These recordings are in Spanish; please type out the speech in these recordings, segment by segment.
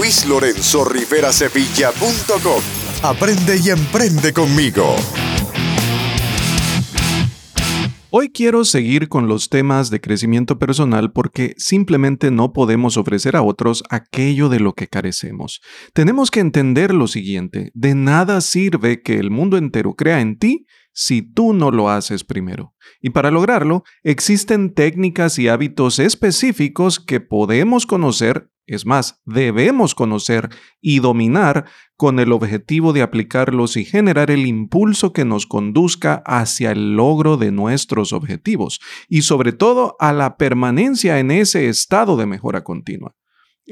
luislorenzorriverasevilla.com. Aprende y emprende conmigo. Hoy quiero seguir con los temas de crecimiento personal porque simplemente no podemos ofrecer a otros aquello de lo que carecemos. Tenemos que entender lo siguiente, de nada sirve que el mundo entero crea en ti si tú no lo haces primero. Y para lograrlo, existen técnicas y hábitos específicos que podemos conocer es más, debemos conocer y dominar con el objetivo de aplicarlos y generar el impulso que nos conduzca hacia el logro de nuestros objetivos y sobre todo a la permanencia en ese estado de mejora continua.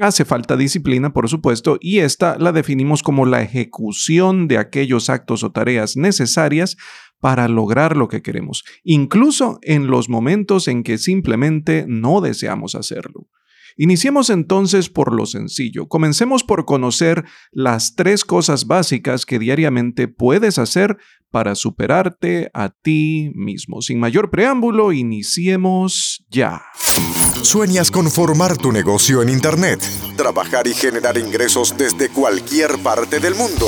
Hace falta disciplina, por supuesto, y esta la definimos como la ejecución de aquellos actos o tareas necesarias para lograr lo que queremos, incluso en los momentos en que simplemente no deseamos hacerlo. Iniciemos entonces por lo sencillo. Comencemos por conocer las tres cosas básicas que diariamente puedes hacer para superarte a ti mismo. Sin mayor preámbulo, iniciemos ya. ¿Sueñas con formar tu negocio en Internet? Trabajar y generar ingresos desde cualquier parte del mundo.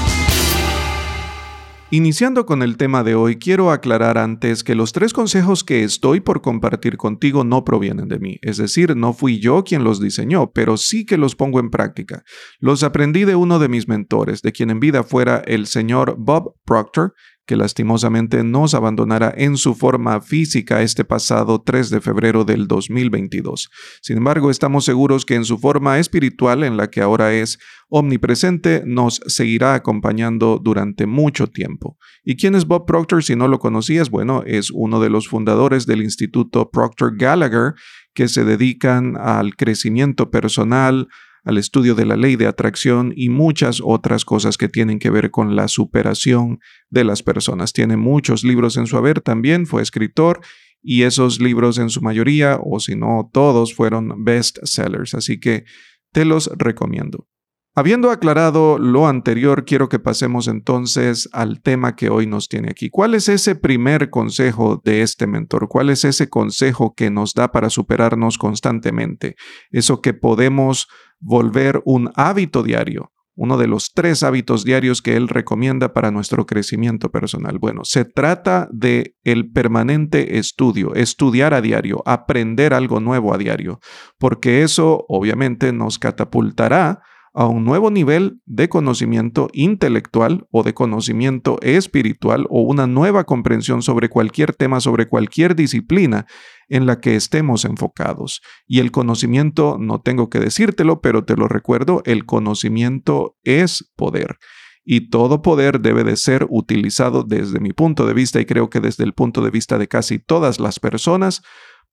Iniciando con el tema de hoy, quiero aclarar antes que los tres consejos que estoy por compartir contigo no provienen de mí, es decir, no fui yo quien los diseñó, pero sí que los pongo en práctica. Los aprendí de uno de mis mentores, de quien en vida fuera el señor Bob Proctor, que lastimosamente nos abandonara en su forma física este pasado 3 de febrero del 2022. Sin embargo, estamos seguros que en su forma espiritual, en la que ahora es omnipresente, nos seguirá acompañando durante mucho tiempo. ¿Y quién es Bob Proctor si no lo conocías? Bueno, es uno de los fundadores del Instituto Proctor Gallagher, que se dedican al crecimiento personal, al estudio de la ley de atracción y muchas otras cosas que tienen que ver con la superación de las personas. Tiene muchos libros en su haber también, fue escritor y esos libros en su mayoría, o si no todos, fueron best sellers, así que te los recomiendo. Habiendo aclarado lo anterior, quiero que pasemos entonces al tema que hoy nos tiene aquí. ¿Cuál es ese primer consejo de este mentor? ¿Cuál es ese consejo que nos da para superarnos constantemente? Eso que podemos volver un hábito diario, uno de los tres hábitos diarios que él recomienda para nuestro crecimiento personal. Bueno, se trata de el permanente estudio, estudiar a diario, aprender algo nuevo a diario, porque eso obviamente nos catapultará a un nuevo nivel de conocimiento intelectual o de conocimiento espiritual o una nueva comprensión sobre cualquier tema, sobre cualquier disciplina en la que estemos enfocados. Y el conocimiento, no tengo que decírtelo, pero te lo recuerdo, el conocimiento es poder. Y todo poder debe de ser utilizado desde mi punto de vista y creo que desde el punto de vista de casi todas las personas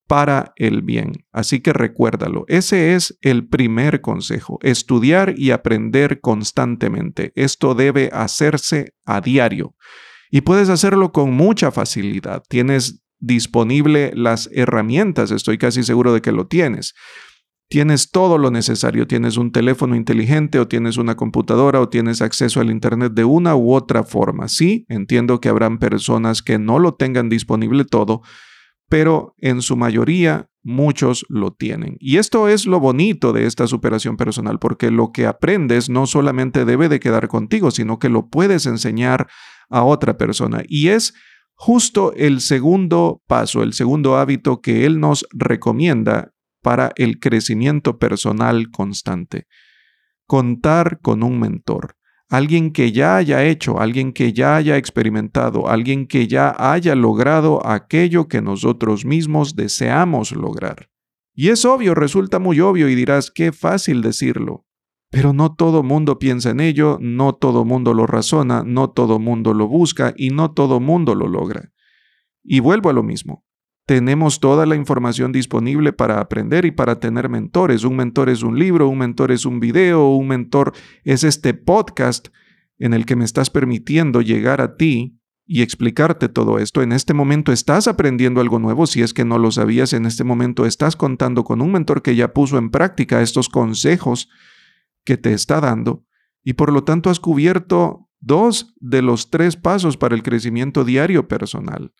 para el bien. Así que recuérdalo, ese es el primer consejo, estudiar y aprender constantemente. Esto debe hacerse a diario y puedes hacerlo con mucha facilidad. Tienes disponible las herramientas, estoy casi seguro de que lo tienes. Tienes todo lo necesario, tienes un teléfono inteligente o tienes una computadora o tienes acceso al Internet de una u otra forma. Sí, entiendo que habrán personas que no lo tengan disponible todo, pero en su mayoría muchos lo tienen. Y esto es lo bonito de esta superación personal, porque lo que aprendes no solamente debe de quedar contigo, sino que lo puedes enseñar a otra persona. Y es justo el segundo paso, el segundo hábito que él nos recomienda para el crecimiento personal constante. Contar con un mentor alguien que ya haya hecho, alguien que ya haya experimentado, alguien que ya haya logrado aquello que nosotros mismos deseamos lograr. Y es obvio, resulta muy obvio y dirás, qué fácil decirlo. Pero no todo mundo piensa en ello, no todo mundo lo razona, no todo mundo lo busca y no todo mundo lo logra. Y vuelvo a lo mismo. Tenemos toda la información disponible para aprender y para tener mentores. Un mentor es un libro, un mentor es un video, un mentor es este podcast en el que me estás permitiendo llegar a ti y explicarte todo esto. En este momento estás aprendiendo algo nuevo, si es que no lo sabías, en este momento estás contando con un mentor que ya puso en práctica estos consejos que te está dando y por lo tanto has cubierto dos de los tres pasos para el crecimiento diario personal.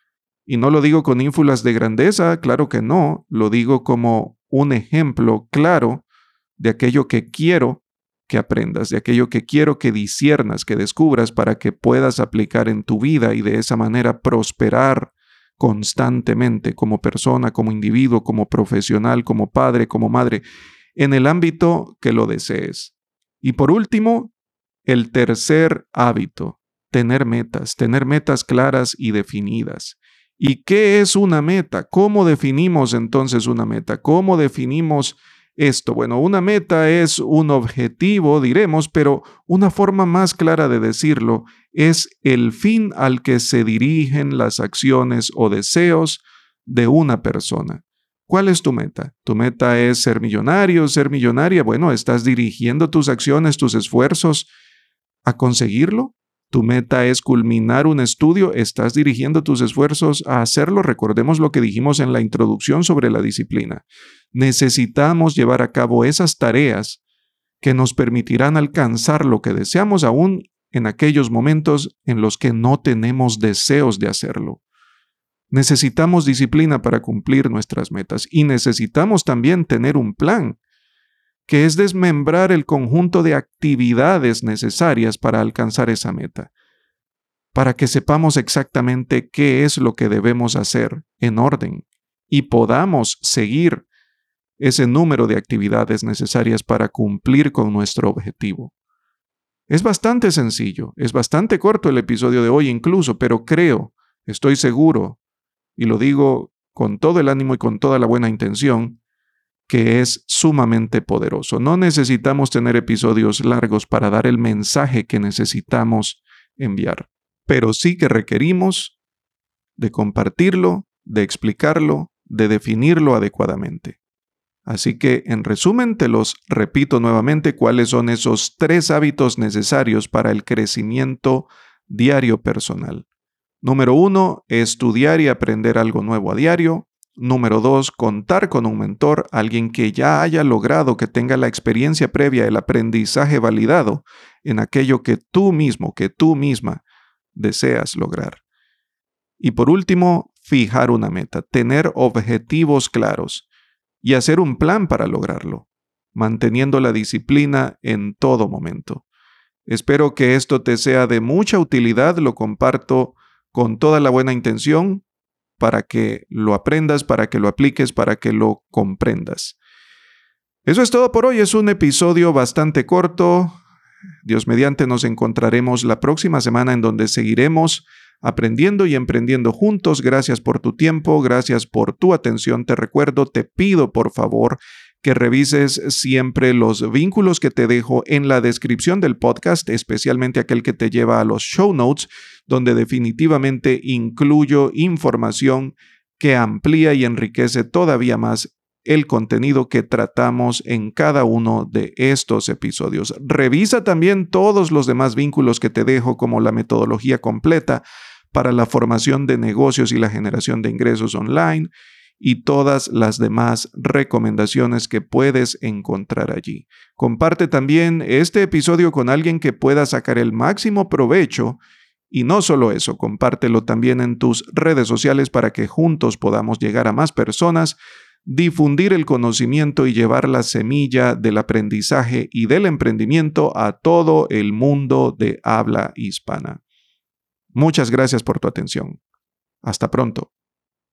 Y no lo digo con ínfulas de grandeza, claro que no, lo digo como un ejemplo claro de aquello que quiero que aprendas, de aquello que quiero que disiernas, que descubras para que puedas aplicar en tu vida y de esa manera prosperar constantemente como persona, como individuo, como profesional, como padre, como madre, en el ámbito que lo desees. Y por último, el tercer hábito, tener metas, tener metas claras y definidas. ¿Y qué es una meta? ¿Cómo definimos entonces una meta? ¿Cómo definimos esto? Bueno, una meta es un objetivo, diremos, pero una forma más clara de decirlo es el fin al que se dirigen las acciones o deseos de una persona. ¿Cuál es tu meta? ¿Tu meta es ser millonario, ser millonaria? Bueno, estás dirigiendo tus acciones, tus esfuerzos a conseguirlo. Tu meta es culminar un estudio, estás dirigiendo tus esfuerzos a hacerlo. Recordemos lo que dijimos en la introducción sobre la disciplina. Necesitamos llevar a cabo esas tareas que nos permitirán alcanzar lo que deseamos aún en aquellos momentos en los que no tenemos deseos de hacerlo. Necesitamos disciplina para cumplir nuestras metas y necesitamos también tener un plan que es desmembrar el conjunto de actividades necesarias para alcanzar esa meta, para que sepamos exactamente qué es lo que debemos hacer en orden y podamos seguir ese número de actividades necesarias para cumplir con nuestro objetivo. Es bastante sencillo, es bastante corto el episodio de hoy incluso, pero creo, estoy seguro, y lo digo con todo el ánimo y con toda la buena intención, que es sumamente poderoso. No necesitamos tener episodios largos para dar el mensaje que necesitamos enviar, pero sí que requerimos de compartirlo, de explicarlo, de definirlo adecuadamente. Así que, en resumen, te los repito nuevamente cuáles son esos tres hábitos necesarios para el crecimiento diario personal. Número uno, estudiar y aprender algo nuevo a diario. Número dos, contar con un mentor, alguien que ya haya logrado, que tenga la experiencia previa, el aprendizaje validado en aquello que tú mismo, que tú misma deseas lograr. Y por último, fijar una meta, tener objetivos claros y hacer un plan para lograrlo, manteniendo la disciplina en todo momento. Espero que esto te sea de mucha utilidad, lo comparto con toda la buena intención para que lo aprendas, para que lo apliques, para que lo comprendas. Eso es todo por hoy. Es un episodio bastante corto. Dios mediante nos encontraremos la próxima semana en donde seguiremos aprendiendo y emprendiendo juntos. Gracias por tu tiempo, gracias por tu atención. Te recuerdo, te pido por favor que revises siempre los vínculos que te dejo en la descripción del podcast, especialmente aquel que te lleva a los show notes, donde definitivamente incluyo información que amplía y enriquece todavía más el contenido que tratamos en cada uno de estos episodios. Revisa también todos los demás vínculos que te dejo como la metodología completa para la formación de negocios y la generación de ingresos online y todas las demás recomendaciones que puedes encontrar allí. Comparte también este episodio con alguien que pueda sacar el máximo provecho y no solo eso, compártelo también en tus redes sociales para que juntos podamos llegar a más personas, difundir el conocimiento y llevar la semilla del aprendizaje y del emprendimiento a todo el mundo de habla hispana. Muchas gracias por tu atención. Hasta pronto.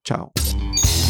Chao.